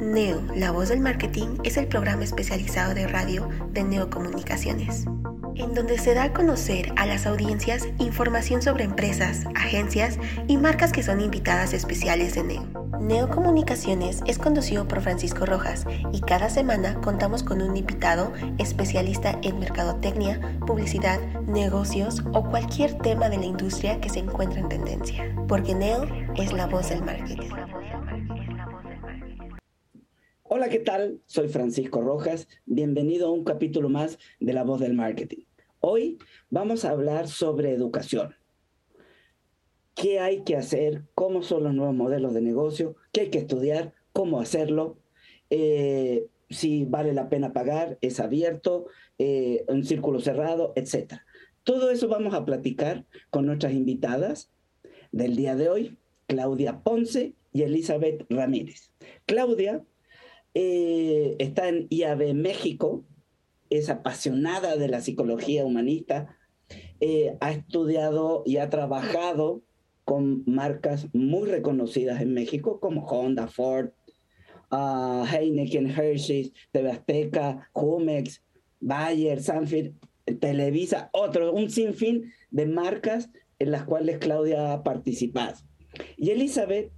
Neo, la voz del marketing, es el programa especializado de radio de Neocomunicaciones, en donde se da a conocer a las audiencias información sobre empresas, agencias y marcas que son invitadas especiales de Neo. Neocomunicaciones es conducido por Francisco Rojas y cada semana contamos con un invitado especialista en mercadotecnia, publicidad, negocios o cualquier tema de la industria que se encuentre en tendencia, porque Neo es la voz del marketing. Hola, ¿qué tal? Soy Francisco Rojas. Bienvenido a un capítulo más de La Voz del Marketing. Hoy vamos a hablar sobre educación. ¿Qué hay que hacer? ¿Cómo son los nuevos modelos de negocio? ¿Qué hay que estudiar? ¿Cómo hacerlo? Eh, si vale la pena pagar, es abierto, eh, un círculo cerrado, etc. Todo eso vamos a platicar con nuestras invitadas del día de hoy, Claudia Ponce y Elizabeth Ramírez. Claudia eh, está en IAB México, es apasionada de la psicología humanista, eh, ha estudiado y ha trabajado con marcas muy reconocidas en México como Honda, Ford, uh, Heineken, Hershey's, TV Azteca, Jumex, Bayer, Sanford, Televisa, otro, un sinfín de marcas en las cuales Claudia ha participado. Y Elizabeth,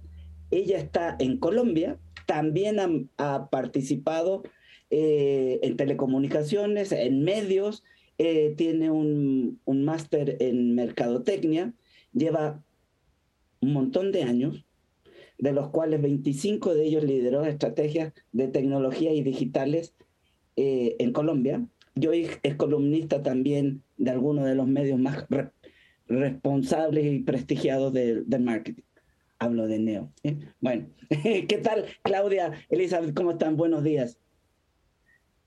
ella está en Colombia, también ha, participado eh, en telecomunicaciones, en medios, eh, tiene un, un máster en mercadotecnia, lleva un montón de años, de los cuales 25 de ellos lideró estrategias de tecnología y digitales eh, en Colombia. Yo es columnista también de algunos de los medios más responsables y prestigiados del marketing hablo de Neo. ¿eh? Bueno, ¿qué tal Claudia, Elizabeth? ¿Cómo están? Buenos días.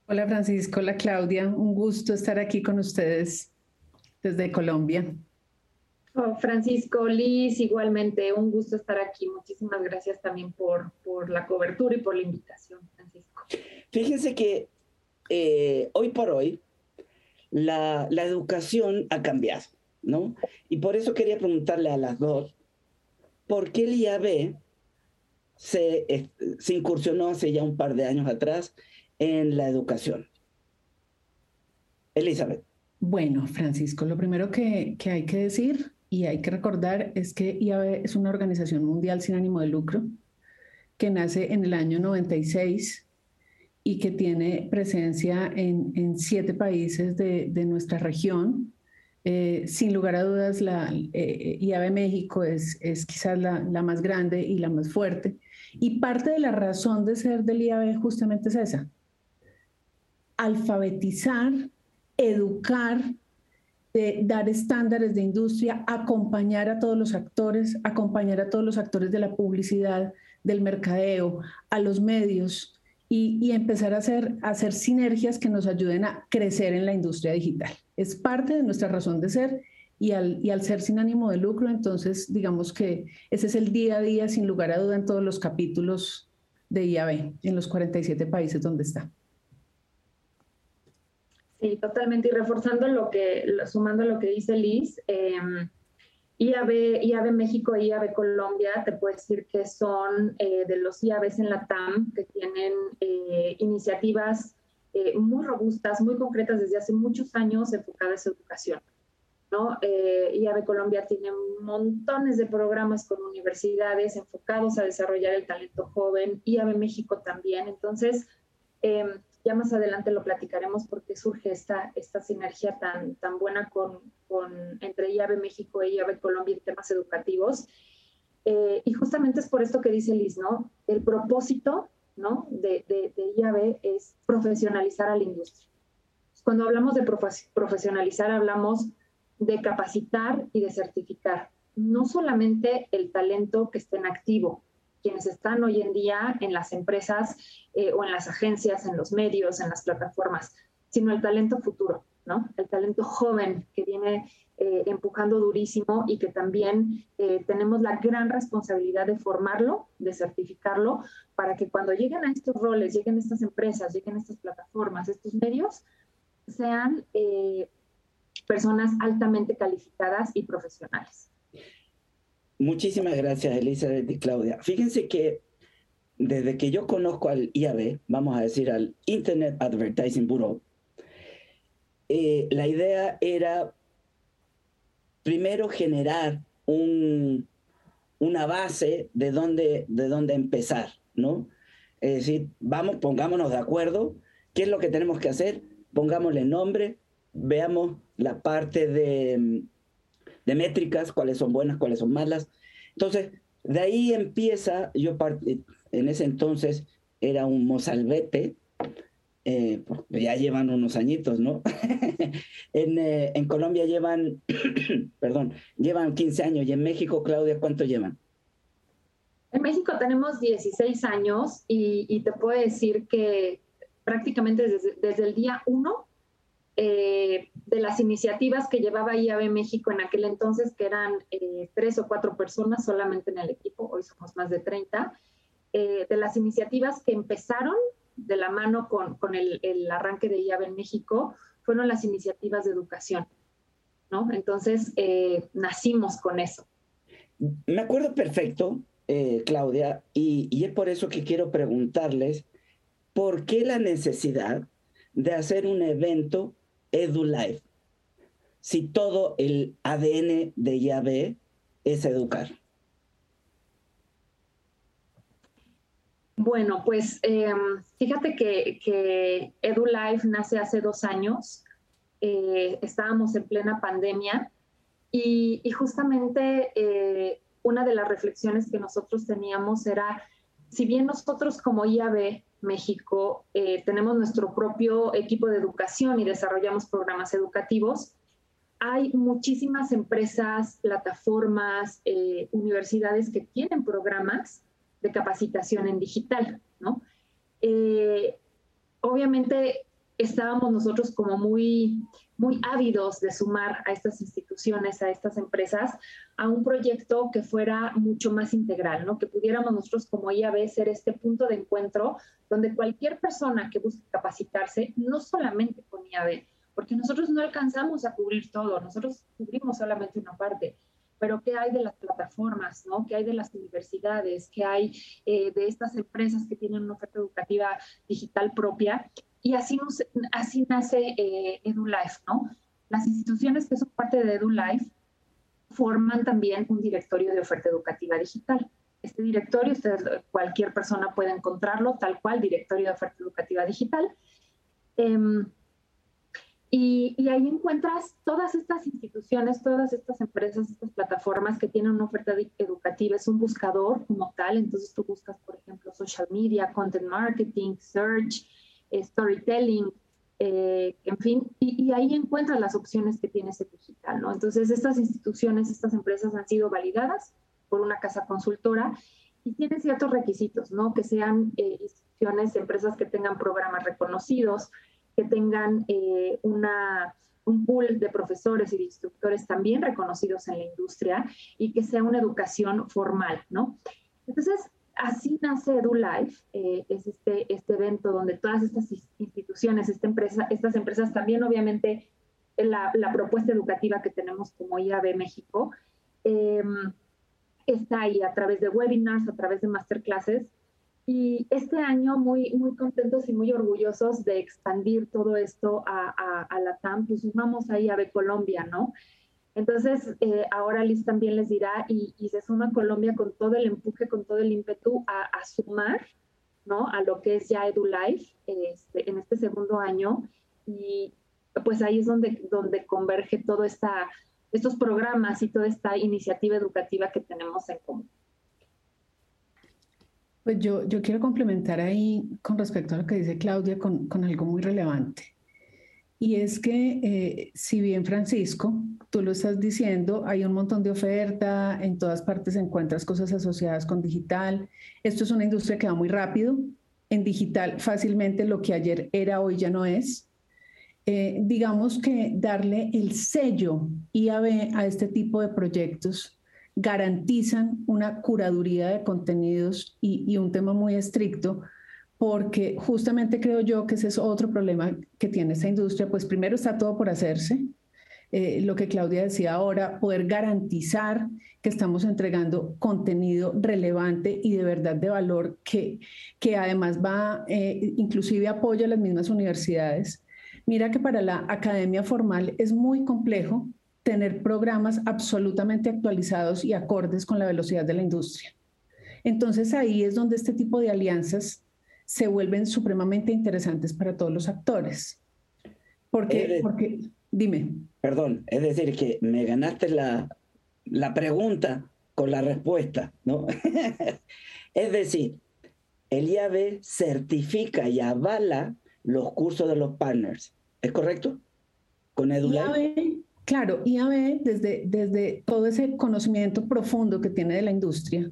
Hola Francisco, hola Claudia, un gusto estar aquí con ustedes desde Colombia. Oh, Francisco, Liz, igualmente, un gusto estar aquí. Muchísimas gracias también por, por la cobertura y por la invitación, Francisco. Fíjense que eh, hoy por hoy la, la educación ha cambiado, ¿no? Y por eso quería preguntarle a las dos, ¿por qué el IAB se, se incursionó hace ya un par de años atrás en la educación? Elizabeth. Bueno, Francisco, lo primero que, que, hay que decir y hay que recordar es que IAB es una organización mundial sin ánimo de lucro que nace en el año 96 y que tiene presencia en, en siete países de, de, nuestra región eh, sin lugar a dudas, la eh, IAB México es, es quizás la, la, más grande y la más fuerte. Y parte de la razón de ser del IAB justamente es esa. Alfabetizar, educar, dar estándares de industria, acompañar a todos los actores, acompañar a todos los actores de la publicidad, del mercadeo, a los medios y, y empezar a hacer, a hacer sinergias que nos ayuden a crecer en la industria digital es parte de nuestra razón de ser y al, y al ser sin ánimo de lucro, entonces digamos que ese es el día a día, sin lugar a duda, en todos los capítulos de IAB, en los 47 países donde está. Sí, totalmente. Y reforzando lo que, sumando lo que dice Liz, eh, IAB, IAB México e IAB Colombia, te puedo decir que son eh, de los IABs en la TAM que tienen eh, iniciativas eh, muy robustas, muy concretas desde hace muchos años enfocadas en educación. ¿no? Eh, IAB Colombia tiene montones de programas con universidades enfocados a desarrollar el talento joven, IAB México también. Entonces, em, ya más adelante lo platicaremos porque surge esta, esta sinergia tan, tan buena con, con, entre IAB México e IAB Colombia en temas educativos. Eh, y justamente es por esto que dice Liz, ¿no? El propósito ¿no? de, de, IAB es profesionalizar a la industria. Cuando hablamos de profesionalizar, hablamos de capacitar y de certificar. no solamente el talento que esté en activo, quienes están hoy en día en las empresas eh, o en las agencias, en los medios, en las plataformas, sino el talento futuro, ¿no? El talento joven que viene eh, empujando durísimo y que también eh, tenemos la gran responsabilidad de formarlo, de certificarlo, para que cuando lleguen a estos roles, lleguen a estas empresas, lleguen a estas plataformas, estos medios, sean personas altamente calificadas y profesionales. Muchísimas gracias, Elizabeth y Claudia. Fíjense que desde que yo conozco al IAB, vamos a decir al Internet Advertising Bureau, eh, la idea era primero generar un, una base de dónde, de dónde empezar, ¿no? Es decir, vamos, pongámonos de acuerdo, ¿qué es lo que tenemos que hacer? Pongámosle nombre, veamos la parte de, de métricas, cuáles son buenas, cuáles son malas. Entonces, de ahí empieza, yo en ese entonces era un mozalbete, eh, ya llevan unos añitos, ¿no? en, eh, en, Colombia llevan, perdón, llevan 15 años y en México, Claudia, ¿cuánto llevan? En México tenemos 16 años y, y te puedo decir que prácticamente desde, desde el día 1 eh, de las iniciativas que llevaba IAB México en aquel entonces, que eran eh, tres o cuatro personas solamente en el equipo, hoy somos más de 30, eh, de las iniciativas que empezaron de la mano con, con el, arranque de IAB en México, fueron las iniciativas de educación, ¿no? Entonces, nacimos con eso. Me acuerdo perfecto, Claudia, y es por eso que quiero preguntarles, ¿por qué la necesidad de hacer un evento EduLife? Si todo el ADN de IAB es educar. Bueno, pues em, fíjate que, que, EduLife nace hace dos años. Eh, estábamos en plena pandemia y, justamente eh, una de las reflexiones que nosotros teníamos era, si bien nosotros como IAB México, eh, tenemos nuestro propio equipo de educación y desarrollamos programas educativos. Hay muchísimas empresas, plataformas, eh, universidades que tienen programas de capacitación en digital, ¿no? Eh, obviamente estábamos nosotros como muy, muy ávidos de sumar a estas instituciones, a estas empresas, a un proyecto que fuera mucho más integral, ¿no? Que pudiéramos nosotros como IAB ser este punto de encuentro donde cualquier persona que busque capacitarse, no solamente con IAB, porque nosotros no alcanzamos a cubrir todo, nosotros cubrimos solamente una parte, pero ¿qué hay de las plataformas, ¿no? ¿Qué hay de las universidades? ¿Qué hay eh, de estas empresas que tienen una oferta educativa digital propia? Y así, así nace eh, EduLife, ¿no? Las instituciones que son parte de EduLife forman también un directorio de oferta educativa digital. Este directorio, cualquier persona puede encontrarlo, tal cual, directorio de oferta educativa digital. Em, y, y, ahí encuentras todas estas instituciones, todas estas empresas, estas plataformas que tienen una oferta educativa. Es un buscador como tal, entonces tú buscas, por ejemplo, social media, content marketing, search, storytelling, eh, en fin, y, ahí encuentras las opciones que tiene ese digital, ¿no? Entonces, estas instituciones, estas empresas han sido validadas por una casa consultora y tienen ciertos requisitos, ¿no? Que sean eh, instituciones, empresas que tengan programas reconocidos, que tengan eh, una, un pool de profesores y de instructores también reconocidos en la industria y que sea una educación formal, ¿no? Entonces, así nace EduLife, eh, es este, este evento donde todas estas instituciones, esta empresa, estas empresas también obviamente la, la, propuesta educativa que tenemos como IAB México em, está ahí a través de webinars, a través de masterclasses. Y este año muy, muy contentos y muy orgullosos de expandir todo esto a, a, a la TAM, pues sumamos a IAB Colombia, ¿no? Entonces, eh, ahora Liz también les dirá, y, se suma Colombia con todo el empuje, con todo el ímpetu a, sumar, ¿no? A lo que es ya EduLife este, en este segundo año. Y pues ahí es donde, donde converge todo esta, estos programas y toda esta iniciativa educativa que tenemos en común. Pues yo, yo quiero complementar ahí con respecto a lo que dice Claudia con, con algo muy relevante. Y es que eh, si bien Francisco tú lo estás diciendo, hay un montón de oferta, en todas partes encuentras cosas asociadas con digital. Esto es una industria que va muy rápido. En digital fácilmente lo que ayer era hoy ya no es. Eh, digamos que darle el sello IAB a este tipo de proyectos garantizan una curaduría de contenidos y, un tema muy estricto porque justamente creo yo que ese es otro problema que tiene esta industria, pues primero está todo por hacerse, eh, lo que Claudia decía ahora, poder garantizar que estamos entregando contenido relevante y de verdad de valor que, que además va, eh, inclusive apoya a las mismas universidades. Mira que para la academia formal es muy complejo tener programas absolutamente actualizados y acordes con la velocidad de la industria. Entonces ahí es donde este tipo de alianzas se vuelven supremamente interesantes para todos los actores. Porque, porque dime. Perdón, es decir, que me ganaste la, la pregunta con la respuesta, ¿no? es decir, el IAB certifica y avala los cursos de los partners, ¿es correcto? Con EduLab. Claro, IAB desde, desde todo ese conocimiento profundo que tiene de la industria,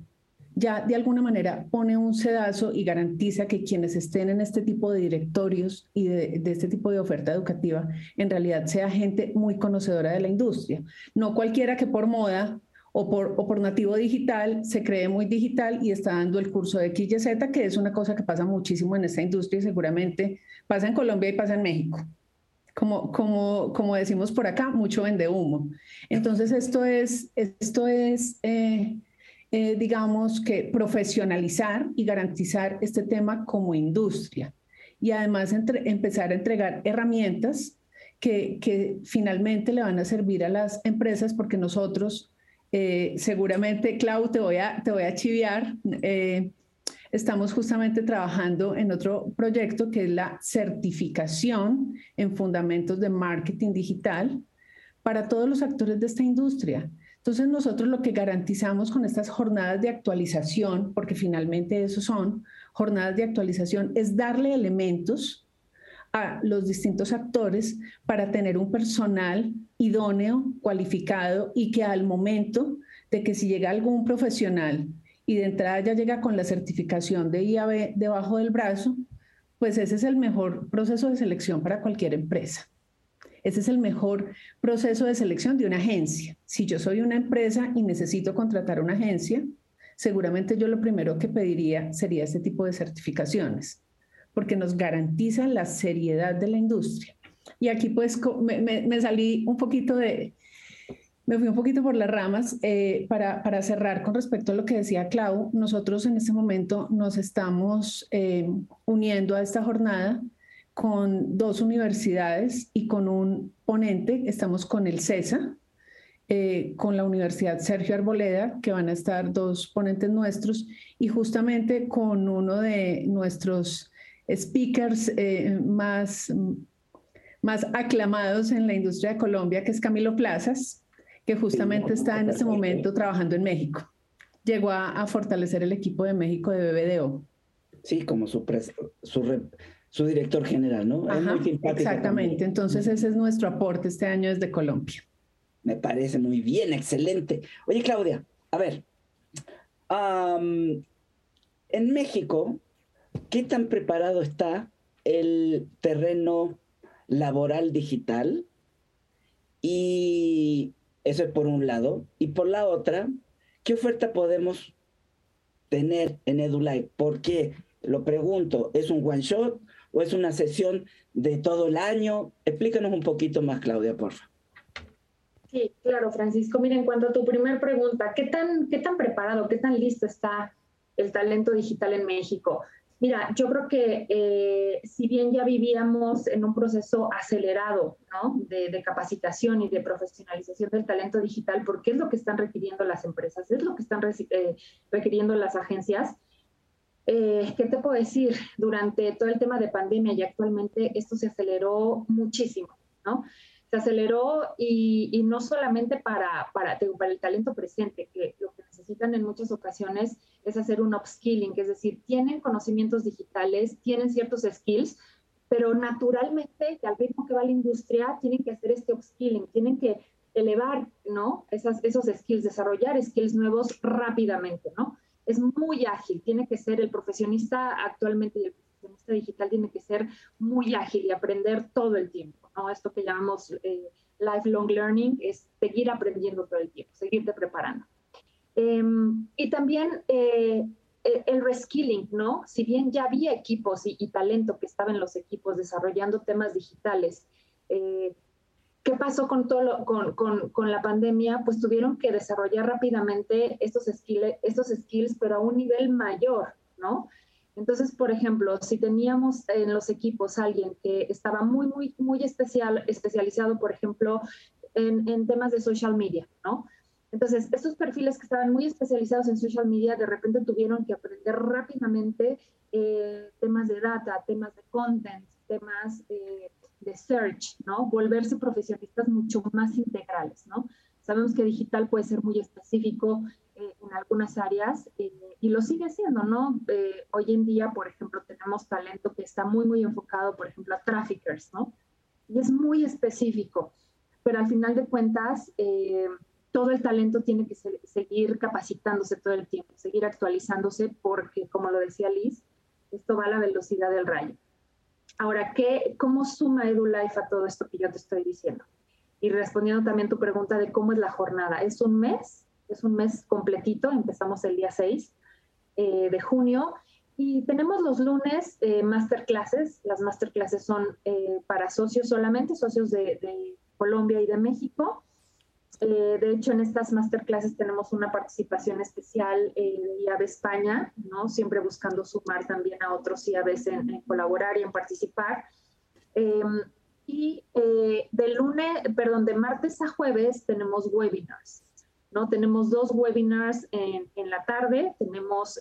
ya de alguna manera pone un sedazo y garantiza que quienes estén en este tipo de directorios y de, este tipo de oferta educativa en realidad sea gente muy conocedora de la industria. No cualquiera que por moda o por, o por nativo digital se cree muy digital y está dando el curso de XYZ, que es una cosa que pasa muchísimo en esta industria y seguramente pasa en Colombia y pasa en México. Como, como, como decimos por acá, mucho vende humo. Entonces, esto es, esto es eh, eh, digamos que profesionalizar y garantizar este tema como industria y además empezar a entregar herramientas que, finalmente le van a servir a las empresas porque nosotros eh, seguramente, Clau, te voy a, te voy a chiviar. Eh, estamos justamente trabajando en otro proyecto que es la certificación en fundamentos de marketing digital para todos los actores de esta industria. Entonces nosotros lo que garantizamos con estas jornadas de actualización, porque finalmente eso son jornadas de actualización, es darle elementos a los distintos actores para tener un personal idóneo, cualificado y que al momento de que si llega algún profesional y de entrada ya llega con la certificación de IAB debajo del brazo, pues ese es el mejor proceso de selección para cualquier empresa. Ese es el mejor proceso de selección de una agencia. Si yo soy una empresa y necesito contratar una agencia, seguramente yo lo primero que pediría sería este tipo de certificaciones, porque nos garantizan la seriedad de la industria. Y aquí pues me, salí un poquito de, me fui un poquito por las ramas eh, para, para, cerrar con respecto a lo que decía Clau. Nosotros en este momento nos estamos eh, uniendo a esta jornada con dos universidades y con un ponente. Estamos con el CESA, eh, con la Universidad Sergio Arboleda, que van a estar dos ponentes nuestros, y justamente con uno de nuestros speakers eh, más, más aclamados en la industria de Colombia, que es Camilo Plazas, que justamente está en este momento trabajando en México. Llegó a, fortalecer el equipo de México de BBDO. Sí, como su, su su director general, ¿no? Exactamente, entonces ese es nuestro aporte este año desde Colombia. Me parece muy bien, excelente. Oye, Claudia, a ver, en México, ¿qué tan preparado está el terreno laboral digital? Y eso es por un lado. Y por la otra, ¿qué oferta podemos tener en EduLife? Porque, lo pregunto, ¿es un one shot? o es una sesión de todo el año? Explícanos un poquito más, Claudia, por favor. Sí, claro, Francisco. Mira, en cuanto a tu primer pregunta, ¿qué tan, ¿qué tan preparado, qué tan listo está el talento digital en México? Mira, yo creo que eh, si bien ya vivíamos en un proceso acelerado ¿no? de, capacitación y de profesionalización del talento digital, porque es lo que están requiriendo las empresas, es lo que están eh, requiriendo las agencias, eh, ¿Qué te puedo decir? Durante todo el tema de pandemia y actualmente esto se aceleró muchísimo, ¿no? Se aceleró y, no solamente para, para, para, el talento presente, que lo que necesitan en muchas ocasiones es hacer un upskilling, es decir, tienen conocimientos digitales, tienen ciertos skills, pero naturalmente, al ritmo que va la industria, tienen que hacer este upskilling, tienen que elevar, ¿no? Esas, esos skills, desarrollar skills nuevos rápidamente, ¿no? Es muy ágil, tiene que ser el profesionista actualmente y el profesionista digital tiene que ser muy ágil y aprender todo el tiempo, ¿no? Esto que llamamos eh, lifelong learning es seguir aprendiendo todo el tiempo, seguirte preparando. Em, y también eh, el reskilling, ¿no? Si bien ya había equipos y, talento que estaba en los equipos desarrollando temas digitales, eh, ¿qué pasó con, todo con, con, con, la pandemia? Pues tuvieron que desarrollar rápidamente estos, skills, estos skills, pero a un nivel mayor, ¿no? Entonces, por ejemplo, si teníamos en los equipos alguien que estaba muy, muy, muy especial, especializado, por ejemplo, en, en temas de social media, ¿no? Entonces, estos perfiles que estaban muy especializados en social media, de repente tuvieron que aprender rápidamente eh, temas de data, temas de content, temas eh, de search, ¿no? Volverse profesionistas mucho más integrales, ¿no? Sabemos que digital puede ser muy específico eh, en algunas áreas y lo sigue siendo, ¿no? hoy en día, por ejemplo, tenemos talento que está muy, muy enfocado, por ejemplo, a traffickers, ¿no? Y es muy específico, pero al final de cuentas, todo el talento tiene que seguir capacitándose todo el tiempo, seguir actualizándose, porque, como lo decía Liz, esto va a la velocidad del rayo. Ahora, ¿qué, ¿cómo suma EduLife a todo esto que yo te estoy diciendo? Y respondiendo también tu pregunta de cómo es la jornada, es un mes, es un mes completito, empezamos el día 6 eh, de junio y tenemos los lunes eh, masterclasses, las masterclasses son eh, para socios solamente, socios de, de Colombia y de México eh, de hecho, en estas masterclasses tenemos una participación especial eh, de IAB España, ¿no? siempre buscando sumar también a otros IABs en, en colaborar y en participar. Em, y eh, de lunes, perdón, de martes a jueves tenemos webinars, ¿no? Tenemos dos webinars en, en la tarde, tenemos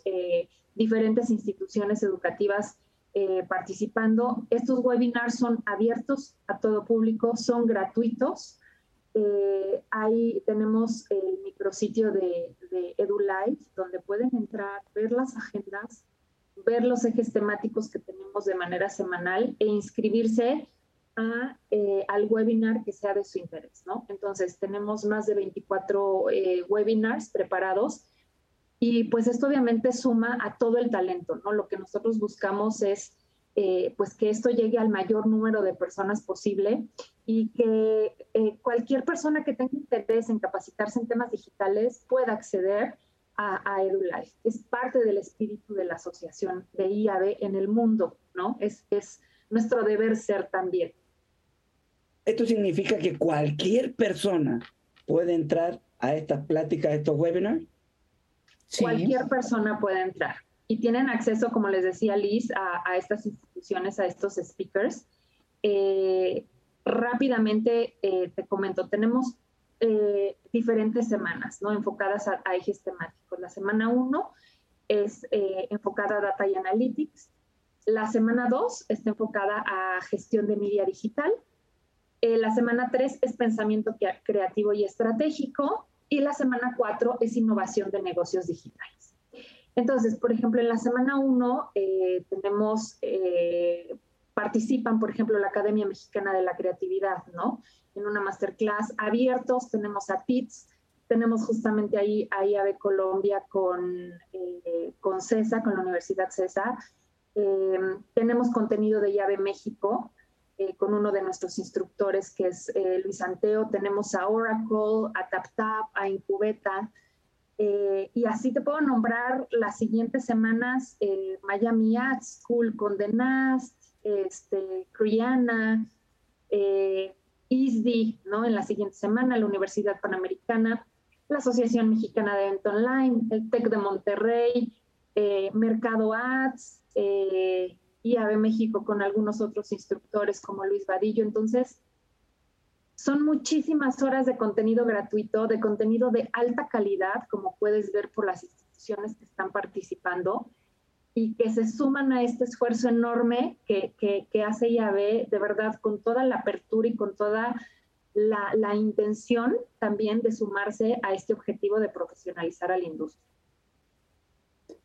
diferentes instituciones educativas participando. Estos webinars son abiertos a todo público, son gratuitos eh, ahí tenemos el micrositio de, de EduLife, donde pueden entrar, ver las agendas, ver los ejes temáticos que tenemos de manera semanal e inscribirse eh, al webinar que sea de su interés. Entonces, tenemos más de 24 eh, webinars preparados y pues esto obviamente suma a todo el talento, ¿no? Lo que nosotros buscamos es eh, pues que esto llegue al mayor número de personas posible y que eh, cualquier persona que tenga interés en capacitarse en temas digitales pueda acceder a, a, EduLife. Es parte del espíritu de la asociación de IAB en el mundo, ¿no? Es, es nuestro deber ser también. Esto significa que cualquier persona puede entrar a estas pláticas, a estos webinars. Sí. Cualquier persona puede entrar y tienen acceso, como les decía Liz, a, estas instituciones, a estos speakers. Eh, rápidamente eh, te comento, tenemos eh, diferentes semanas, ¿no? Enfocadas a, ejes temáticos. La semana 1 es enfocada a Data y Analytics. La semana 2 está enfocada a gestión de media digital. la semana 3 es pensamiento creativo y estratégico. Y la semana 4 es innovación de negocios digitales. Entonces, por ejemplo, en la semana 1 eh, tenemos, eh, participan, por ejemplo, la Academia Mexicana de la Creatividad, ¿no? En una masterclass abiertos, tenemos a TITS, tenemos justamente ahí a IAB Colombia con, eh, con CESA, con la Universidad CESA. tenemos contenido de IAB México, con uno de nuestros instructores que es Luis Anteo, tenemos a Oracle, a TapTap, a Incubeta, eh, y así te puedo nombrar las siguientes semanas, eh, Miami Art School, Condenast, este, Criana, eh, ISDI, ¿no? En la siguiente semana, la Universidad Panamericana, la Asociación Mexicana de Evento Online, el TEC de Monterrey, eh, Mercado Ads, IAB México con algunos otros instructores como Luis Vadillo. Entonces, son muchísimas horas de contenido gratuito, de contenido de alta calidad, como puedes ver por las instituciones que están participando y que se suman a este esfuerzo enorme que, que, hace IAB, de verdad, con toda la apertura y con toda la, la, intención también de sumarse a este objetivo de profesionalizar a la industria.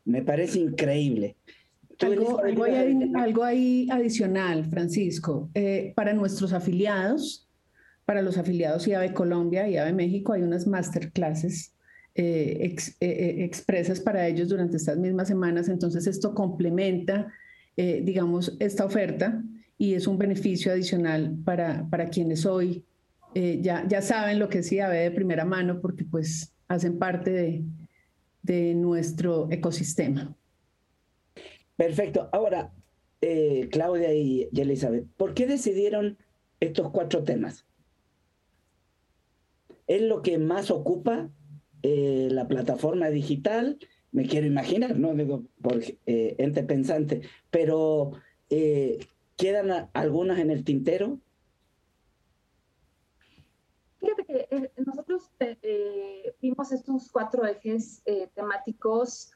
Me parece increíble. Algo, algo, hay, algo, ahí adicional, Francisco. Eh, para nuestros afiliados, para los afiliados IAVE Colombia y IAVE México hay unas masterclasses eh, expresas para ellos durante estas mismas semanas. Entonces esto complementa, digamos, esta oferta y es un beneficio adicional para, para quienes hoy ya, ya saben lo que es IAVE de primera mano porque pues hacen parte de, de nuestro ecosistema. Perfecto. Ahora, eh, Claudia y, Elizabeth, ¿por qué decidieron estos cuatro temas? ¿Es lo que más ocupa eh, la plataforma digital? Me quiero imaginar, no digo por eh, ente pensante, pero ¿quedan algunas en el tintero? Fíjate que nosotros vimos estos cuatro ejes temáticos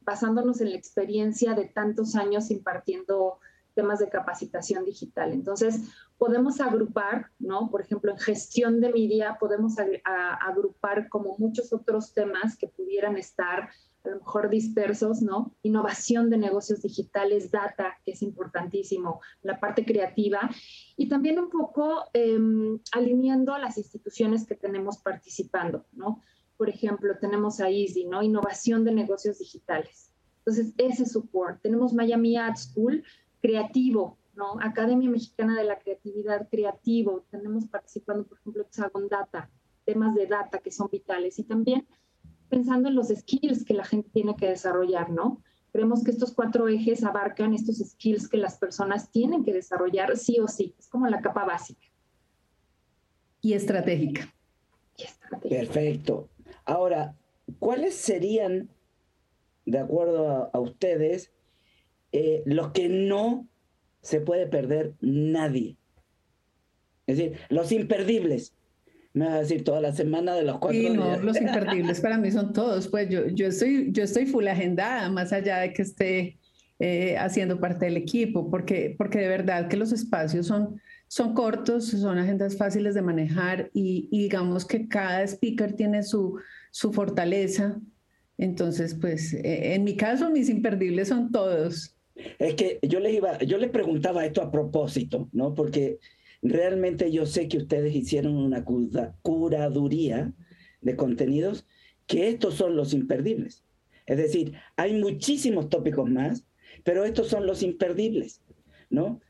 basándonos en la experiencia de tantos años impartiendo temas de capacitación digital. Entonces, podemos agrupar, ¿no? Por ejemplo, en gestión de media, podemos agrupar como muchos otros temas que pudieran estar a lo mejor dispersos, ¿no? Innovación de negocios digitales, data, que es importantísimo, la parte creativa, y también un poco em, alineando las instituciones que tenemos participando, ¿no? por ejemplo, tenemos a Easy, ¿no? Innovación de negocios digitales. Entonces, ese support. Tenemos Miami Ad School, creativo, ¿no? Academia Mexicana de la Creatividad, creativo. Tenemos participando, por ejemplo, Hexagon Data, temas de data que son vitales. Y también pensando en los skills que la gente tiene que desarrollar, ¿no? Creemos que estos cuatro ejes abarcan estos skills que las personas tienen que desarrollar sí o sí. Es como la capa básica. Y estratégica. Y estratégica. Perfecto. Ahora, ¿cuáles serían, de acuerdo a, ustedes, eh, los que no se puede perder nadie? Es decir, los imperdibles. Me vas a decir toda la semana de los cuatro sí, no, los imperdibles para mí son todos. Pues yo, yo, estoy, yo estoy full agendada, más allá de que esté eh, haciendo parte del equipo, porque, porque de verdad que los espacios son, son cortos, son agendas fáciles de manejar y, digamos que cada speaker tiene su, su fortaleza. Entonces, pues eh, en mi caso, mis imperdibles son todos. Es que yo les iba, yo les preguntaba esto a propósito, ¿no? Porque realmente yo sé que ustedes hicieron una curaduría de contenidos, que estos son los imperdibles. Es decir, hay muchísimos tópicos más, pero estos son los imperdibles, ¿no?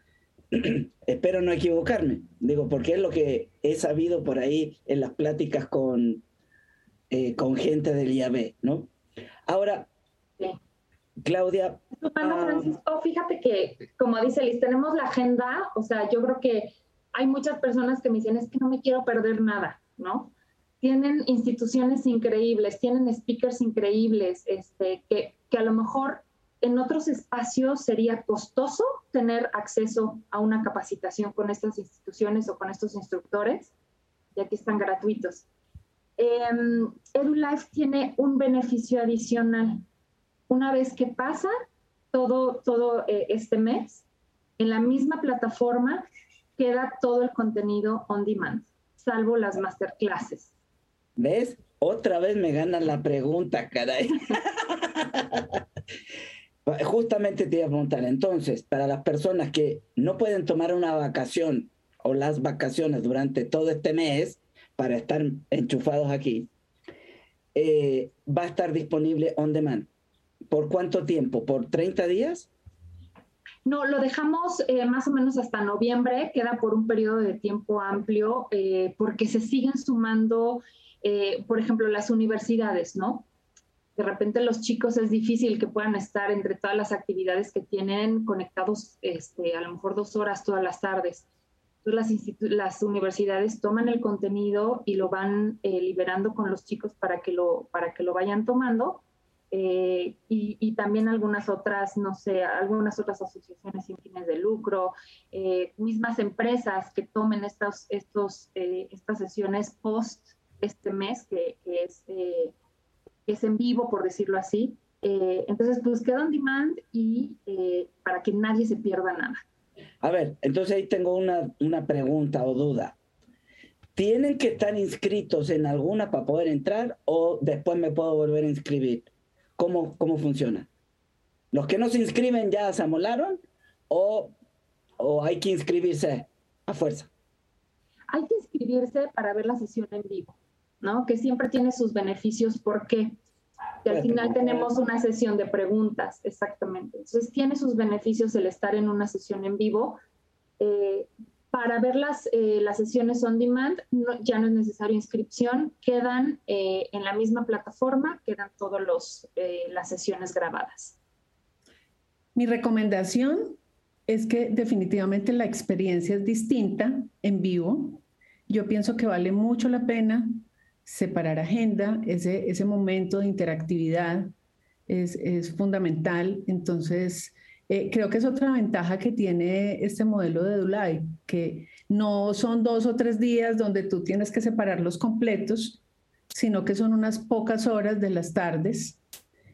espero no equivocarme, digo, porque es lo que he sabido por ahí en las pláticas con, eh, con gente del IAB, ¿no? Ahora, Claudia. Ah, Francisco, fíjate que, como dice Liz, tenemos la agenda, o sea, yo creo que hay muchas personas que me dicen, es que no me quiero perder nada, ¿no? Tienen instituciones increíbles, tienen speakers increíbles, este, que, que a lo mejor en otros espacios sería costoso tener acceso a una capacitación con estas instituciones o con estos instructores, ya que están gratuitos. Eh, EduLife tiene un beneficio adicional. Una vez que pasa todo, todo eh, este mes, en la misma plataforma queda todo el contenido on demand, salvo las masterclasses. ¿Ves? Otra vez me ganan la pregunta, caray. Justamente te iba a preguntar, entonces, para las personas que no pueden tomar una vacación o las vacaciones durante todo este mes para estar enchufados aquí, eh, va a estar disponible on demand. ¿Por cuánto tiempo? ¿Por 30 días? No, lo dejamos eh, más o menos hasta noviembre, queda por un periodo de tiempo amplio, eh, porque se siguen sumando, por ejemplo, las universidades, ¿no? de repente los chicos es difícil que puedan estar entre todas las actividades que tienen conectados este, a lo mejor dos horas todas las tardes. Entonces las, las universidades toman el contenido y lo van eh, liberando con los chicos para que lo, para que lo vayan tomando. Eh, y, también algunas otras, no sé, algunas otras asociaciones sin fines de lucro, eh, mismas empresas que tomen estos, estos, estas sesiones post este mes, que, que es es en vivo, por decirlo así. Eh, entonces, pues queda on demand y eh, para que nadie se pierda nada. A ver, entonces ahí tengo una, una pregunta o duda. ¿Tienen que estar inscritos en alguna para poder entrar o después me puedo volver a inscribir? ¿Cómo, cómo funciona? ¿Los que no se inscriben ya se amolaron o, o hay que inscribirse a fuerza? hay que inscribirse para ver la sesión en vivo, ¿no? Que siempre tiene sus beneficios. ¿Por qué? Que al final tenemos una sesión de preguntas, exactamente. Entonces, tiene sus beneficios el estar en una sesión en vivo. Eh, para ver las, eh, las sesiones on demand ya no es necesario inscripción, quedan eh, en la misma plataforma, quedan todas las sesiones grabadas. Mi recomendación es que definitivamente la experiencia es distinta en vivo. Yo pienso que vale mucho la pena separar agenda, ese, ese momento de interactividad es, es fundamental. Entonces, eh, creo que es otra ventaja que tiene este modelo de Dulai, que no son dos o tres días donde tú tienes que separarlos completos, sino que son unas pocas horas de las tardes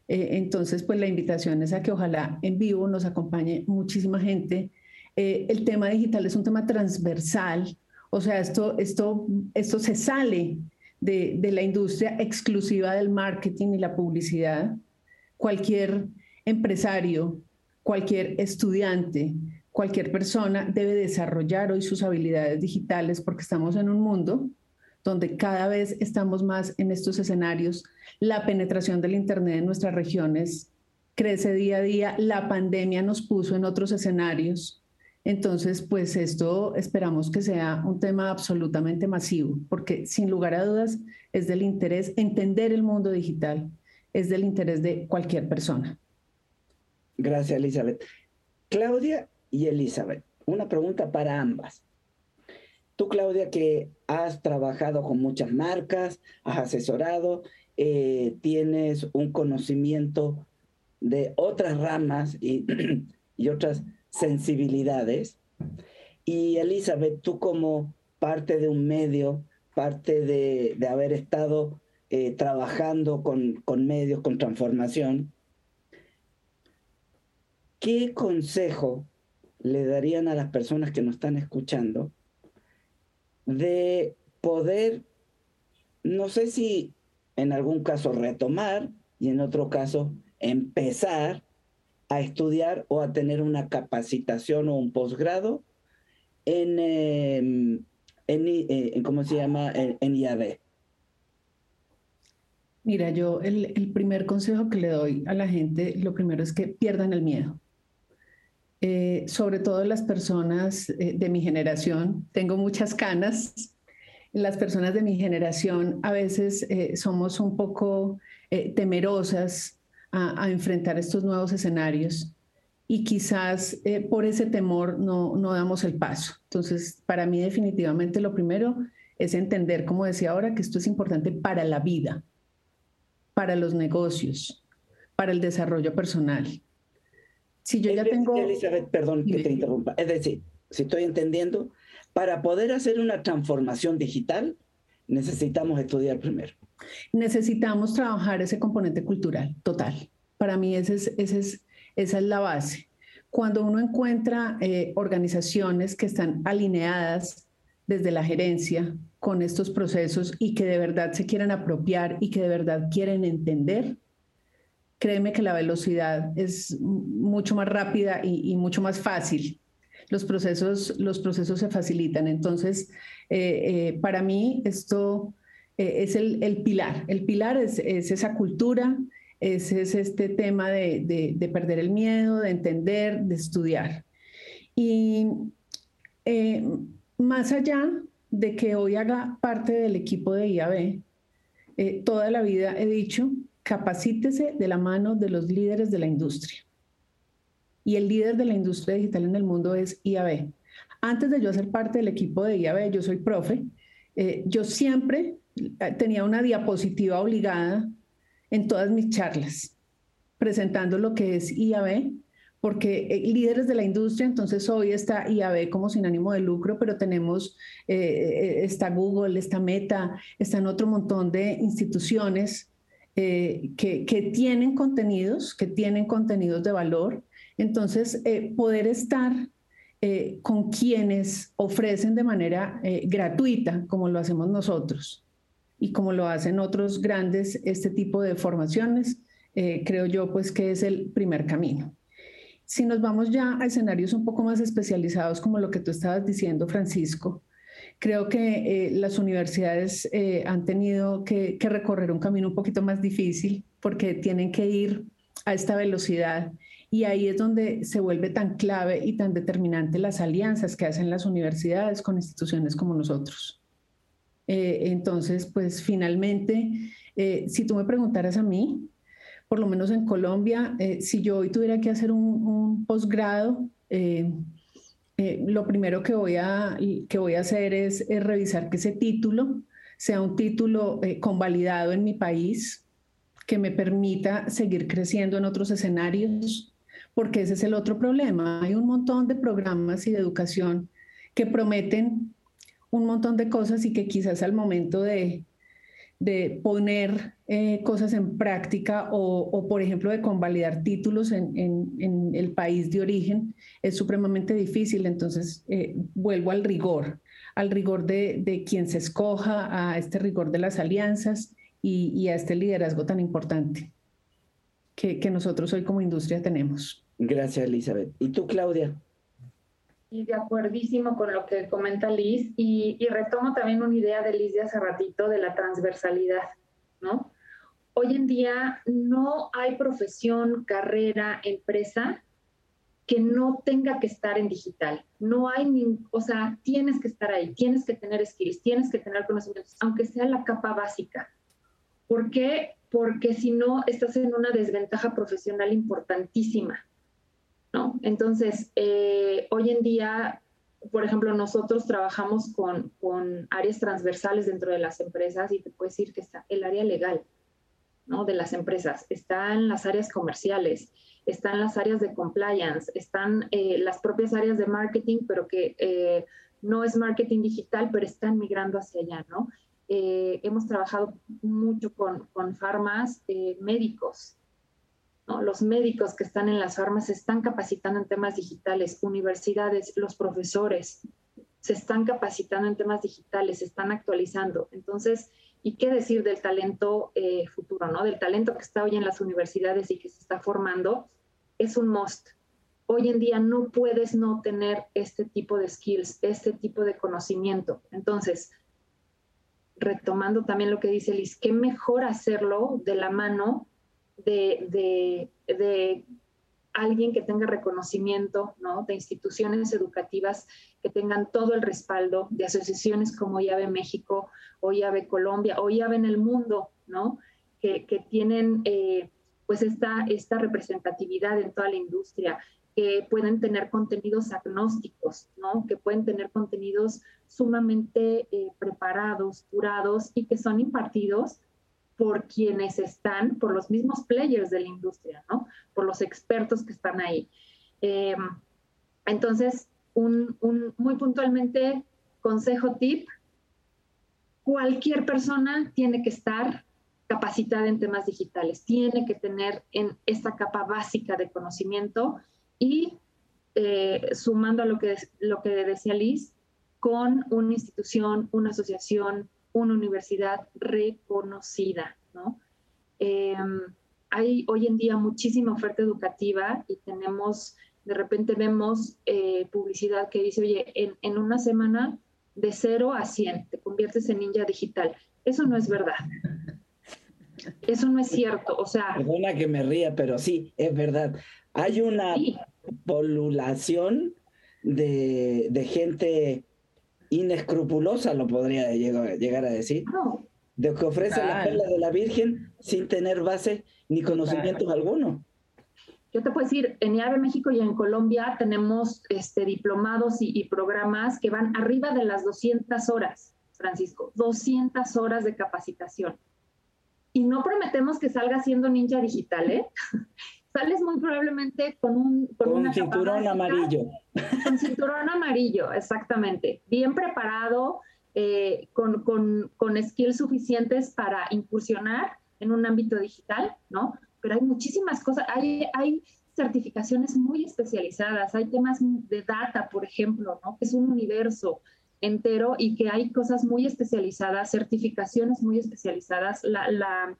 eh, entonces, pues la invitación es a que ojalá en vivo nos acompañe muchísima gente. Eh, el tema digital es un tema transversal, o sea, esto, esto, esto se sale de, de la industria exclusiva del marketing y la publicidad. Cualquier empresario, cualquier estudiante, cualquier persona debe desarrollar hoy sus habilidades digitales porque estamos en un mundo donde cada vez estamos más en estos escenarios. La penetración del Internet en nuestras regiones crece día a día. La pandemia nos puso en otros escenarios. Entonces, pues esto esperamos que sea un tema absolutamente masivo, porque sin lugar a dudas es del interés entender el mundo digital, es del interés de cualquier persona. Gracias, Elizabeth. Claudia y Elizabeth, una pregunta para ambas. Tú, Claudia, que has trabajado con muchas marcas, has asesorado, eh, tienes un conocimiento de otras ramas y, otras sensibilidades. Y Elizabeth, tú como parte de un medio, parte de, haber estado eh, trabajando con, con medios, con transformación, ¿qué consejo le darían a las personas que nos están escuchando de poder, no sé si en algún caso retomar y en otro caso empezar a estudiar o a tener una capacitación o un posgrado en, em, eh, en, ¿cómo se llama? En, IAB. Mira, yo el, el, primer consejo que le doy a la gente, lo primero es que pierdan el miedo. Eh, sobre todo las personas eh, de mi generación, tengo muchas canas, las personas de mi generación a veces eh, somos un poco temerosas a, enfrentar estos nuevos escenarios y quizás por ese temor no, no damos el paso. Entonces, para mí definitivamente lo primero es entender, como decía ahora, que esto es importante para la vida, para los negocios, para el desarrollo personal. Si yo ya tengo... Elizabeth, perdón que te interrumpa. Es decir, si estoy entendiendo, para poder hacer una transformación digital, necesitamos estudiar primero. Necesitamos trabajar ese componente cultural, total. Para mí ese es, ese es, esa es la base. Cuando uno encuentra eh, organizaciones que están alineadas desde la gerencia con estos procesos y que de verdad se quieren apropiar y que de verdad quieren entender, créeme que la velocidad es mucho más rápida y, mucho más fácil. Los procesos, los procesos se facilitan. Entonces, eh, eh, para mí esto eh, es el, pilar. El pilar es, esa cultura, es, es este tema de, de, perder el miedo, de entender, de estudiar. Y más allá de que hoy haga parte del equipo de IAB, toda la vida he dicho capacítese de la mano de los líderes de la industria. Y el líder de la industria digital en el mundo es IAB. Antes de yo ser parte del equipo de IAB, yo soy profe, eh, yo siempre eh, tenía una diapositiva obligada en todas mis charlas, presentando lo que es IAB, porque eh, líderes de la industria, entonces hoy está IAB como sin ánimo de lucro, pero tenemos, está Google, está Meta, están otro montón de instituciones eh, que, tienen contenidos, que tienen contenidos de valor. Entonces, eh, poder estar eh, con quienes ofrecen de manera gratuita, como lo hacemos nosotros y como lo hacen otros grandes, este tipo de formaciones, creo yo, pues que es el primer camino. Si nos vamos ya a escenarios un poco más especializados, como lo que tú estabas diciendo, Francisco, creo que eh, las universidades eh, han tenido que, recorrer un camino un poquito más difícil porque tienen que ir a esta velocidad y ahí es donde se vuelve tan clave y tan determinante las alianzas que hacen las universidades con instituciones como nosotros. Eh, entonces, pues finalmente, si tú me preguntaras a mí, por lo menos en Colombia, si yo hoy tuviera que hacer un, un posgrado, eh, lo primero que voy a, que voy a hacer es, revisar que ese título sea un título eh, convalidado en mi país, que me permita seguir creciendo en otros escenarios, porque ese es el otro problema. Hay un montón de programas y de educación que prometen un montón de cosas y que quizás al momento de, de poner eh, cosas en práctica o, por ejemplo, de convalidar títulos en, el país de origen es supremamente difícil. Entonces, eh, vuelvo al rigor, al rigor de, quien se escoja, a este rigor de las alianzas y, a este liderazgo tan importante que, que nosotros hoy como industria tenemos. Gracias, Elizabeth. ¿Y tú, Claudia? Y de acuerdísimo con lo que comenta Liz y, retomo también una idea de Liz de hace ratito de la transversalidad, ¿no? Hoy en día no hay profesión, carrera, empresa que no tenga que estar en digital. No hay, ni, o sea, tienes que estar ahí, tienes que tener skills, tienes que tener conocimientos, aunque sea la capa básica. ¿Por qué? Porque si no, estás en una desventaja profesional importantísima. Entonces, eh, hoy en día, por ejemplo, nosotros trabajamos con, áreas transversales dentro de las empresas y te puedo decir que está el área legal, ¿no? De las empresas, están las áreas comerciales, están las áreas de compliance, están eh, las propias áreas de marketing, pero que eh, no es marketing digital, pero están migrando hacia allá, ¿no? hemos trabajado mucho con, con farmas médicos, los médicos que están en las farmas se están capacitando en temas digitales, universidades, los profesores se están capacitando en temas digitales, se están actualizando. Entonces, ¿y qué decir del talento eh, futuro, ¿no? Del talento que está hoy en las universidades y que se está formando, es un must. Hoy en día no puedes no tener este tipo de skills, este tipo de conocimiento. Entonces, retomando también lo que dice Liz, qué mejor hacerlo de la mano de, alguien que tenga reconocimiento, ¿no? De instituciones educativas que tengan todo el respaldo, de asociaciones como IAVE México o IAVE Colombia o IAVE en el mundo, ¿no? Que, tienen eh, pues esta, esta representatividad en toda la industria, que pueden tener contenidos agnósticos, ¿no? Que pueden tener contenidos sumamente eh, preparados, curados y que son impartidos por quienes están, por los mismos players de la industria, ¿no? Por los expertos que están ahí. Em, entonces, un, muy puntualmente, consejo tip, cualquier persona tiene que estar capacitada en temas digitales, tiene que tener en esta capa básica de conocimiento y eh, sumando a lo que, lo que decía Liz, con una institución, una asociación, una universidad reconocida, ¿no? Em, hay hoy en día muchísima oferta educativa y tenemos, de repente vemos eh, publicidad que dice, oye, en, una semana de 0 a 100 te conviertes en ninja digital. Eso no es verdad. Eso no es cierto. O sea. Perdona que me ría, pero sí, es verdad. Hay una población de, de gente inescrupulosa, lo podría llegar a decir, de que ofrece la perla de la Virgen sin tener base ni conocimientos alguno. Yo te puedo decir, en IAVE México y en Colombia tenemos este, diplomados y, programas que van arriba de las 200 horas, Francisco, 200 horas de capacitación. Y no prometemos que salga siendo ninja digital, ¿eh? Sales muy probablemente con un con, cinturón amarillo. Con cinturón amarillo, exactamente. Bien preparado, eh, con, con, con, skills suficientes para incursionar en un ámbito digital, ¿no? Pero hay muchísimas cosas, hay, hay certificaciones muy especializadas, hay temas de data, por ejemplo, ¿no? Que es un universo entero y que hay cosas muy especializadas, certificaciones muy especializadas. La, la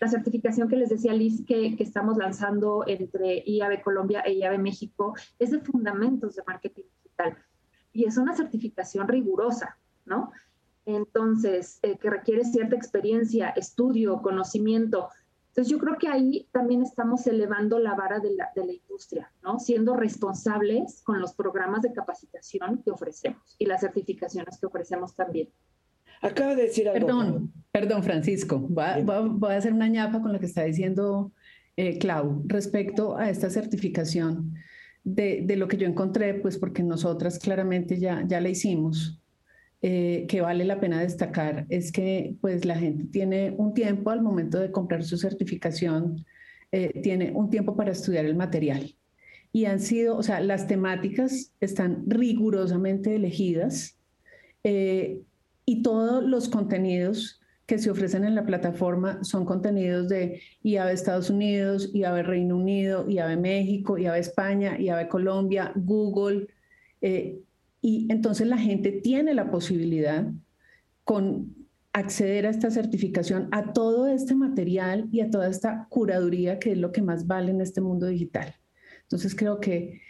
la certificación que les decía Liz que, estamos lanzando entre IAB Colombia e IAB México es de fundamentos de marketing digital y es una certificación rigurosa, ¿no? Entonces, eh, que requiere cierta experiencia, estudio, conocimiento. Entonces, yo creo que ahí también estamos elevando la vara de la industria, ¿no? Siendo responsables con los programas de capacitación que ofrecemos y las certificaciones que ofrecemos también. Acaba de decir algo. Perdón, perdón, Francisco. Voy a, hacer una ñapa con lo que está diciendo eh, Clau respecto a esta certificación de, de, lo que yo encontré, pues porque nosotras claramente ya, ya la hicimos. Eh, que vale la pena destacar es que pues la gente tiene un tiempo al momento de comprar su certificación, eh, tiene un tiempo para estudiar el material. Y han sido, o sea, las temáticas están rigurosamente elegidas eh, y todos los contenidos que se ofrecen en la plataforma son contenidos de IAB Estados Unidos, IAB Reino Unido, IAB México, IAB España, IAB Colombia, Google. Y entonces la gente tiene la posibilidad con acceder a esta certificación, a todo este material y a toda esta curaduría que es lo que más vale en este mundo digital. Entonces creo que,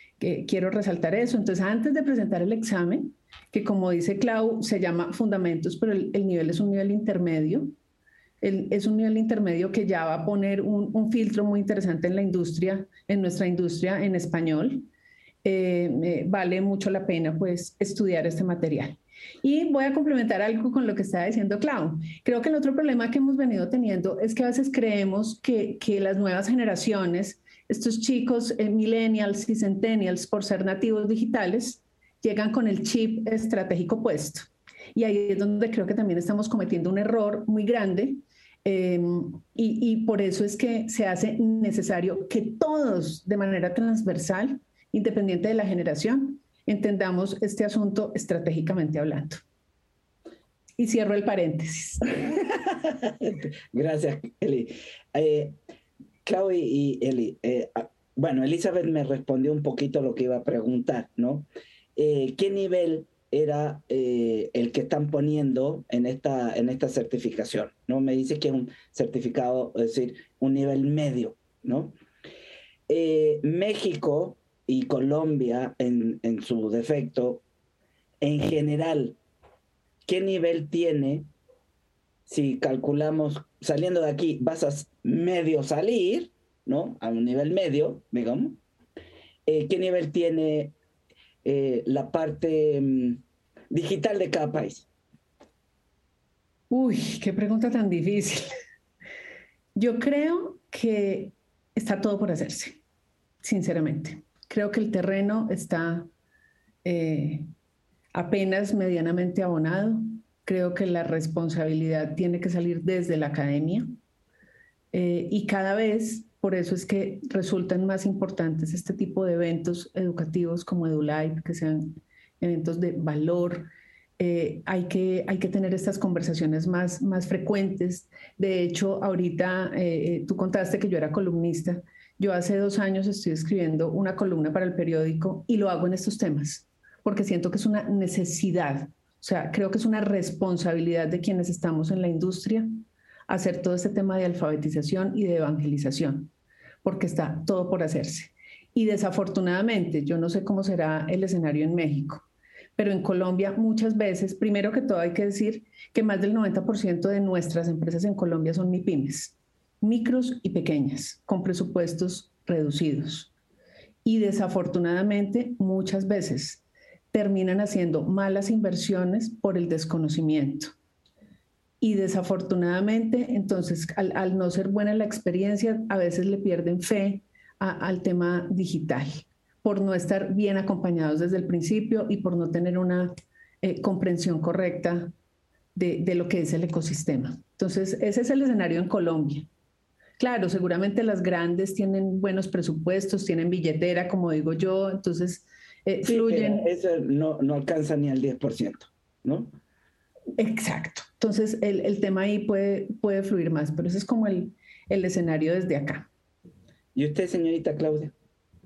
quiero resaltar eso. Entonces antes de presentar el examen, que como dice Clau, se llama fundamentos, pero el, nivel es un nivel intermedio, es un nivel intermedio que ya va a poner un, un, filtro muy interesante en la industria, en nuestra industria en español, eh, vale mucho la pena pues estudiar este material. Y voy a complementar algo con lo que estaba diciendo Clau. Creo que el otro problema que hemos venido teniendo es que a veces creemos que, que las nuevas generaciones, estos chicos eh, millennials y centennials, por ser nativos digitales, llegan con el chip estratégico puesto. Y ahí es donde creo que también estamos cometiendo un error muy grande. Eh, y, y por eso es que se hace necesario que todos, de manera transversal, independiente de la generación, entendamos este asunto estratégicamente hablando. Y cierro el paréntesis. Gracias, Eli. Eh, Chloe y Eli, eh, ah, bueno, Elizabeth me respondió un poquito lo que iba a preguntar, ¿no? Eh, ¿Qué nivel era el que están poniendo en esta, en esta certificación? ¿no? Me dice que es un certificado, es decir, un nivel medio, ¿no? México y Colombia en, su defecto, en general, ¿qué nivel tiene? Si calculamos, saliendo de aquí, vas a medio salir, ¿no? A un nivel medio, digamos. Eh, ¿Qué nivel tiene eh, la parte mm, digital de cada país? Uy, qué pregunta tan difícil. Yo creo que está todo por hacerse, sinceramente. Creo que el terreno está eh, apenas medianamente abonado. Creo que la responsabilidad tiene que salir desde la academia eh, y cada vez por eso es que resultan más importantes este tipo de eventos educativos como EduLive, que sean eventos de valor. Eh, hay, que, hay que tener estas conversaciones más, más frecuentes. De hecho, ahorita tú contaste que yo era columnista yo hace dos años estoy escribiendo una columna para el periódico y lo hago en estos temas, porque siento que es una necesidad, o sea, creo que es una responsabilidad de quienes estamos en la industria hacer todo este tema de alfabetización y de evangelización, porque está todo por hacerse. Y desafortunadamente, yo no sé cómo será el escenario en México, pero en Colombia muchas veces, primero que todo hay que decir que más del 90% de nuestras empresas en Colombia son MIPIMES micros y pequeñas, con presupuestos reducidos. Y desafortunadamente muchas veces terminan haciendo malas inversiones por el desconocimiento. Y desafortunadamente, entonces, al, no ser buena la experiencia, a veces le pierden fe al tema digital, por no estar bien acompañados desde el principio y por no tener una eh, comprensión correcta de, de lo que es el ecosistema. Entonces, ese es el escenario en Colombia. Claro, seguramente las grandes tienen buenos presupuestos, tienen billetera, como digo yo, entonces eh, fluyen. Eso no, no alcanza ni al 10%, ¿no? Exacto. Entonces el, el, tema ahí puede, puede fluir más, pero ese es como el, el escenario desde acá. ¿Y usted, señorita Claudia?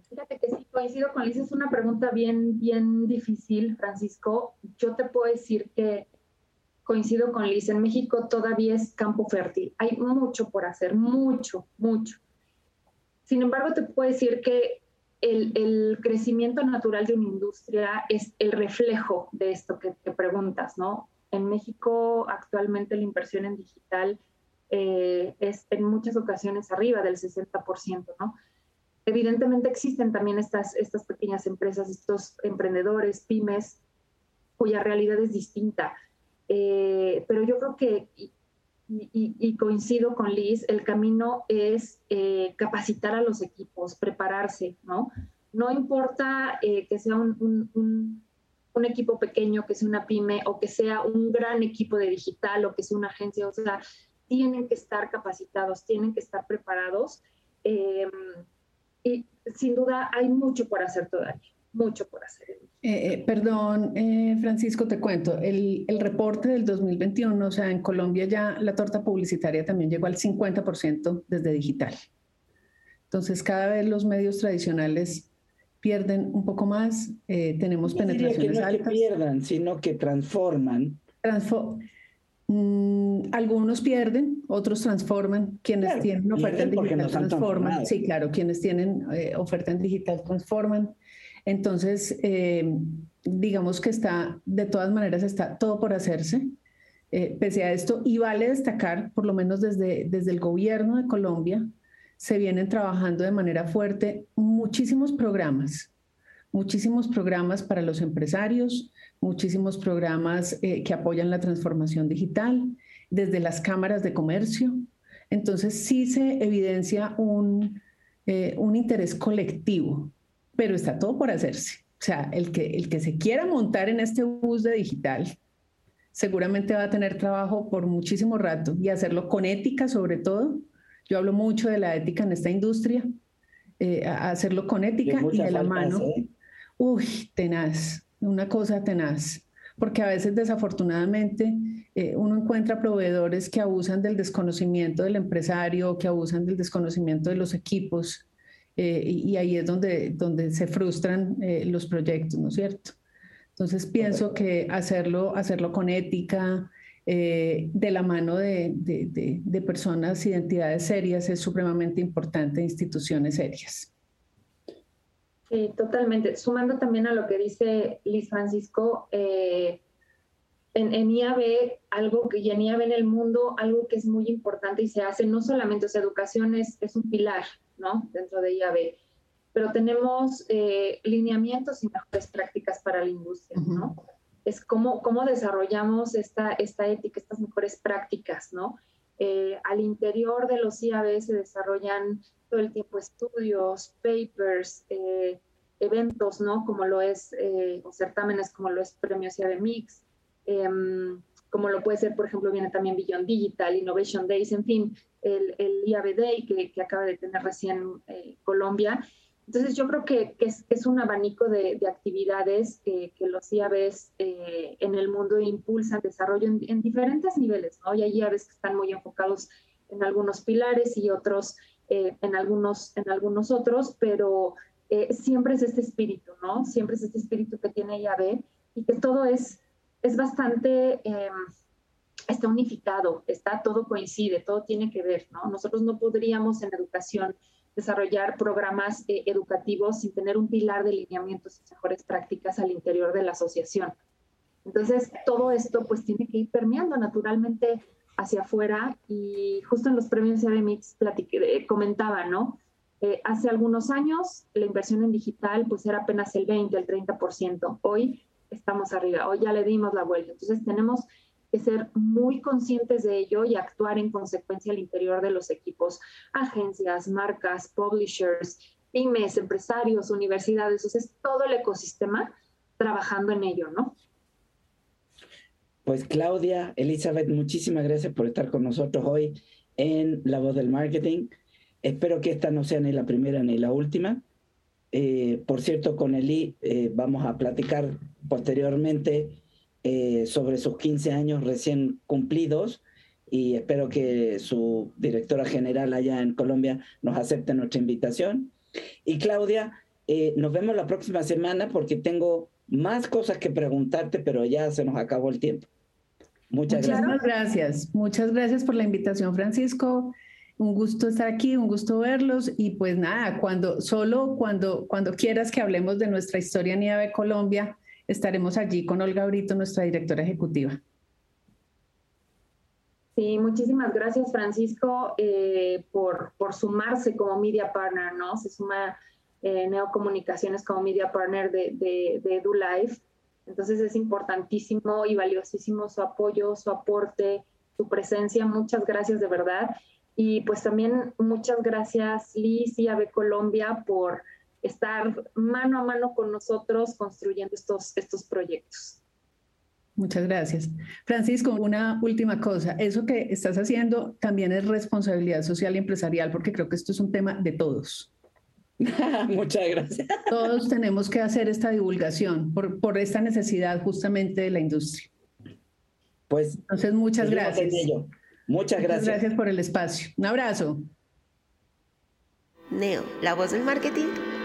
Fíjate que sí, coincido con Liz, es una pregunta bien, bien difícil, Francisco. Yo te puedo decir que coincido con Liz, en México todavía es campo fértil. Hay mucho por hacer, mucho, mucho. Sin embargo, te puedo decir que el, crecimiento natural de una industria es el reflejo de esto que te preguntas, ¿no? En México actualmente la inversión en digital eh, es en muchas ocasiones arriba del 60%, ¿no? Evidentemente existen también estas, estas pequeñas empresas, estos emprendedores, pymes, cuya realidad es distinta. Eh, pero yo creo que, y, coincido con Liz, el camino es eh, capacitar a los equipos, prepararse, ¿no? No importa que sea un, un, equipo pequeño, que sea una pyme, o que sea un gran equipo de digital, o que sea una agencia, o sea, tienen que estar capacitados, tienen que estar preparados. Em, y sin duda hay mucho por hacer todavía, mucho por hacer. Eh, eh, perdón, eh, Francisco, te cuento, el, el, reporte del 2021, o sea, en Colombia ya la torta publicitaria también llegó al 50% desde digital. Entonces, cada vez los medios tradicionales pierden un poco más, tenemos penetraciones que no que pierdan, sino que transforman. Transform Mm, algunos pierden, otros transforman. Quienes tienen oferta en digital transforman. Sí, claro, quienes tienen eh, oferta en digital transforman. Entonces, eh, digamos que está, de todas maneras, está todo por hacerse. Eh, pese a esto, y vale destacar, por lo menos desde, desde el gobierno de Colombia, se vienen trabajando de manera fuerte muchísimos programas, muchísimos programas para los empresarios, muchísimos programas eh, que apoyan la transformación digital, desde las cámaras de comercio. Entonces sí se evidencia un, eh, un interés colectivo, pero está todo por hacerse. O sea, el que, el que se quiera montar en este bus de digital seguramente va a tener trabajo por muchísimo rato y hacerlo con ética sobre todo. Yo hablo mucho de la ética en esta industria, eh, hacerlo con ética y de la mano. Uy, tenaz, una cosa tenaz, porque a veces desafortunadamente eh, uno encuentra proveedores que abusan del desconocimiento del empresario, que abusan del desconocimiento de los equipos, eh, y, ahí es donde, donde se frustran eh, los proyectos, ¿no es cierto? Entonces pienso que hacerlo, hacerlo con ética, de la mano de, de, de, personas, identidades serias, es supremamente importante, instituciones serias. Sí, totalmente. Sumando también a lo que dice Liz Francisco, eh, en, en, IAB, algo que y en IAB en el mundo, algo que es muy importante y se hace, no solamente, o sea, educación es, es un pilar, ¿no? Dentro de IAB, pero tenemos eh, lineamientos y mejores prácticas para la industria, ¿no? Es cómo, cómo desarrollamos esta, esta ética, estas mejores prácticas, ¿no? Eh, al interior de los IAB se desarrollan todo el tiempo estudios, papers, eh, eventos, ¿no? Como lo es, eh, o certámenes como lo es Premios IAB Mix, em, como lo puede ser, por ejemplo, viene también Beyond Digital, Innovation Days, en fin, el, el IAB Day que, que, acaba de tener recién Colombia. Entonces yo creo que, es, es, un abanico de, de actividades que, que, los IABs en el mundo impulsan desarrollo en, en, diferentes niveles, ¿no? Y hay IABs que están muy enfocados en algunos pilares y otros eh, en, algunos, en algunos otros, pero eh, siempre es este espíritu, ¿no? Siempre es este espíritu que tiene Yahvé y que todo es, es bastante, em, está unificado, está, todo coincide, todo tiene que ver, ¿no? Nosotros no podríamos en educación desarrollar programas eh, educativos sin tener un pilar de lineamientos y mejores prácticas al interior de la asociación. Entonces, todo esto pues tiene que ir permeando naturalmente hacia afuera y justo en los premios CBMX eh, comentaba, ¿no? Eh, hace algunos años la inversión en digital pues era apenas el 20, el 30%. Hoy estamos arriba, hoy ya le dimos la vuelta. Entonces tenemos que ser muy conscientes de ello y actuar en consecuencia al interior de los equipos, agencias, marcas, publishers, pymes, empresarios, universidades, o sea, es todo el ecosistema trabajando en ello, ¿no? Pues Claudia, Elizabeth, muchísimas gracias por estar con nosotros hoy en La Voz del Marketing. Espero que esta no sea ni la primera ni la última. Eh, por cierto, con Eli eh, vamos a platicar posteriormente eh, sobre sus 15 años recién cumplidos y espero que su directora general allá en Colombia nos acepte nuestra invitación. Y Claudia, nos vemos la próxima semana porque tengo más cosas que preguntarte, pero ya se nos acabó el tiempo. Muchas gracias. Muchas gracias por la invitación, Francisco. Un gusto estar aquí, un gusto verlos y pues nada, cuando solo cuando cuando quieras que hablemos de nuestra historia IAB Colombia, estaremos allí con Olga Brito, nuestra directora ejecutiva. Sí, muchísimas gracias Francisco eh, por, por, sumarse como media partner, ¿no? Se suma eh, Neocomunicaciones como media partner de, de, de EduLife. Entonces es importantísimo y valiosísimo su apoyo, su aporte, su presencia. Muchas gracias de verdad. Y pues también muchas gracias Liz y Ave Colombia por estar mano a mano con nosotros construyendo estos, estos proyectos. Muchas gracias. Francisco, una última cosa. Eso que estás haciendo también es responsabilidad social y empresarial, porque creo que esto es un tema de todos. Muchas gracias. Todos tenemos que hacer esta divulgación por, por esta necesidad justamente de la industria. Pues. Entonces, muchas gracias. Muchas gracias. Muchas gracias por el espacio. Un abrazo. Neo, la voz del marketing,